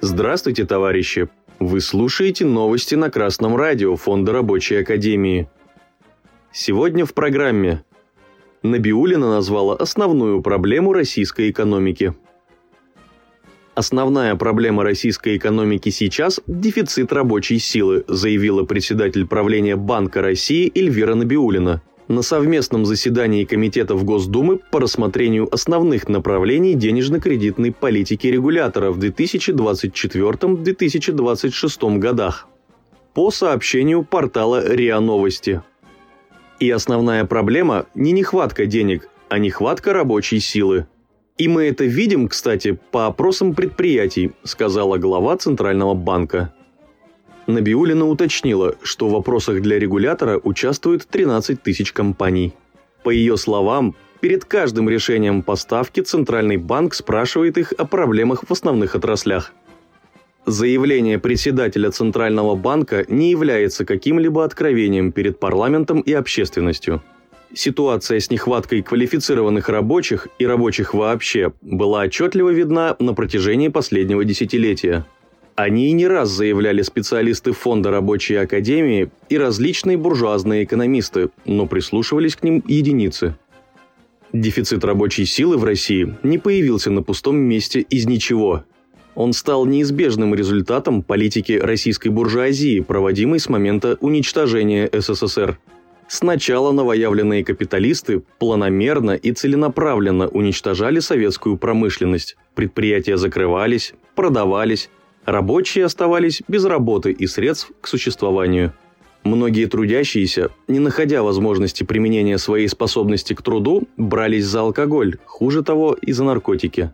Здравствуйте, товарищи! Вы слушаете новости на Красном радио Фонда Рабочей Академии. Сегодня в программе Набиулина назвала основную проблему российской экономики. Основная проблема российской экономики сейчас – дефицит рабочей силы, заявила председатель правления Банка России Эльвира Набиулина на совместном заседании Комитетов Госдумы по рассмотрению основных направлений денежно-кредитной политики регулятора в 2024-2026 годах. По сообщению портала РИА Новости. И основная проблема не нехватка денег, а нехватка рабочей силы. И мы это видим, кстати, по опросам предприятий, сказала глава Центрального банка. Набиулина уточнила, что в вопросах для регулятора участвуют 13 тысяч компаний. По ее словам, перед каждым решением поставки Центральный банк спрашивает их о проблемах в основных отраслях. Заявление председателя Центрального банка не является каким-либо откровением перед парламентом и общественностью. Ситуация с нехваткой квалифицированных рабочих и рабочих вообще была отчетливо видна на протяжении последнего десятилетия – они не раз заявляли специалисты Фонда рабочей академии и различные буржуазные экономисты, но прислушивались к ним единицы. Дефицит рабочей силы в России не появился на пустом месте из ничего. Он стал неизбежным результатом политики российской буржуазии, проводимой с момента уничтожения СССР. Сначала новоявленные капиталисты планомерно и целенаправленно уничтожали советскую промышленность. Предприятия закрывались, продавались, Рабочие оставались без работы и средств к существованию. Многие трудящиеся, не находя возможности применения своей способности к труду, брались за алкоголь, хуже того, и за наркотики.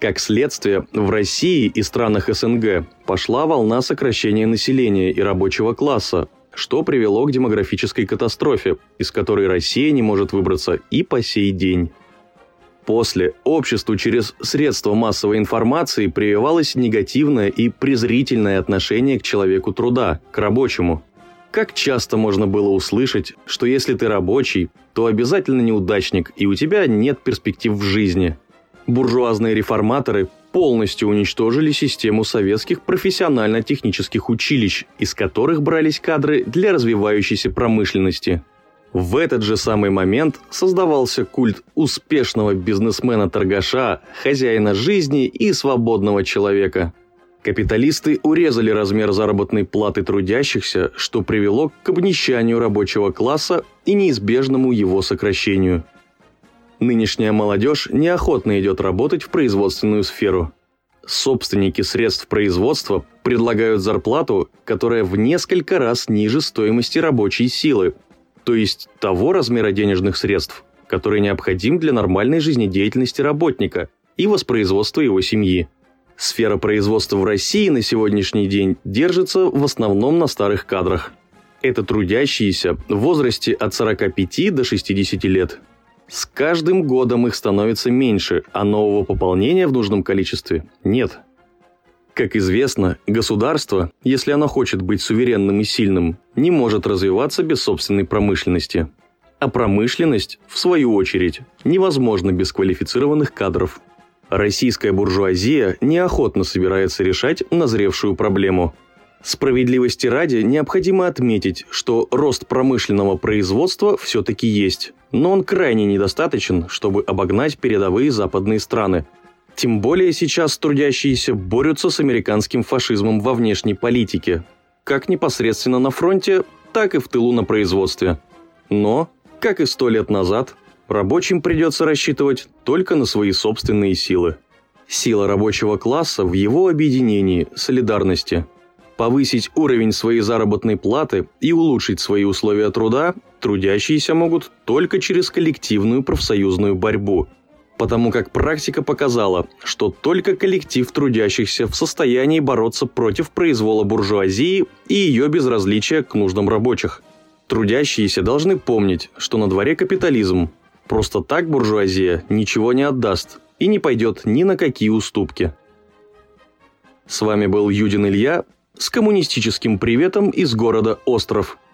Как следствие, в России и странах СНГ пошла волна сокращения населения и рабочего класса, что привело к демографической катастрофе, из которой Россия не может выбраться и по сей день. После обществу через средства массовой информации прививалось негативное и презрительное отношение к человеку труда, к рабочему. Как часто можно было услышать, что если ты рабочий, то обязательно неудачник и у тебя нет перспектив в жизни. Буржуазные реформаторы полностью уничтожили систему советских профессионально-технических училищ, из которых брались кадры для развивающейся промышленности – в этот же самый момент создавался культ успешного бизнесмена-торгаша, хозяина жизни и свободного человека. Капиталисты урезали размер заработной платы трудящихся, что привело к обнищанию рабочего класса и неизбежному его сокращению. Нынешняя молодежь неохотно идет работать в производственную сферу. Собственники средств производства предлагают зарплату, которая в несколько раз ниже стоимости рабочей силы, то есть того размера денежных средств, который необходим для нормальной жизнедеятельности работника и воспроизводства его семьи. Сфера производства в России на сегодняшний день держится в основном на старых кадрах. Это трудящиеся в возрасте от 45 до 60 лет. С каждым годом их становится меньше, а нового пополнения в нужном количестве нет – как известно, государство, если оно хочет быть суверенным и сильным, не может развиваться без собственной промышленности. А промышленность, в свою очередь, невозможна без квалифицированных кадров. Российская буржуазия неохотно собирается решать назревшую проблему. Справедливости ради необходимо отметить, что рост промышленного производства все-таки есть, но он крайне недостаточен, чтобы обогнать передовые западные страны – тем более сейчас трудящиеся борются с американским фашизмом во внешней политике, как непосредственно на фронте, так и в тылу на производстве. Но, как и сто лет назад, рабочим придется рассчитывать только на свои собственные силы. Сила рабочего класса в его объединении, солидарности. Повысить уровень своей заработной платы и улучшить свои условия труда трудящиеся могут только через коллективную профсоюзную борьбу – потому как практика показала, что только коллектив трудящихся в состоянии бороться против произвола буржуазии и ее безразличия к нуждам рабочих. Трудящиеся должны помнить, что на дворе капитализм. Просто так буржуазия ничего не отдаст и не пойдет ни на какие уступки. С вами был Юдин Илья с коммунистическим приветом из города Остров –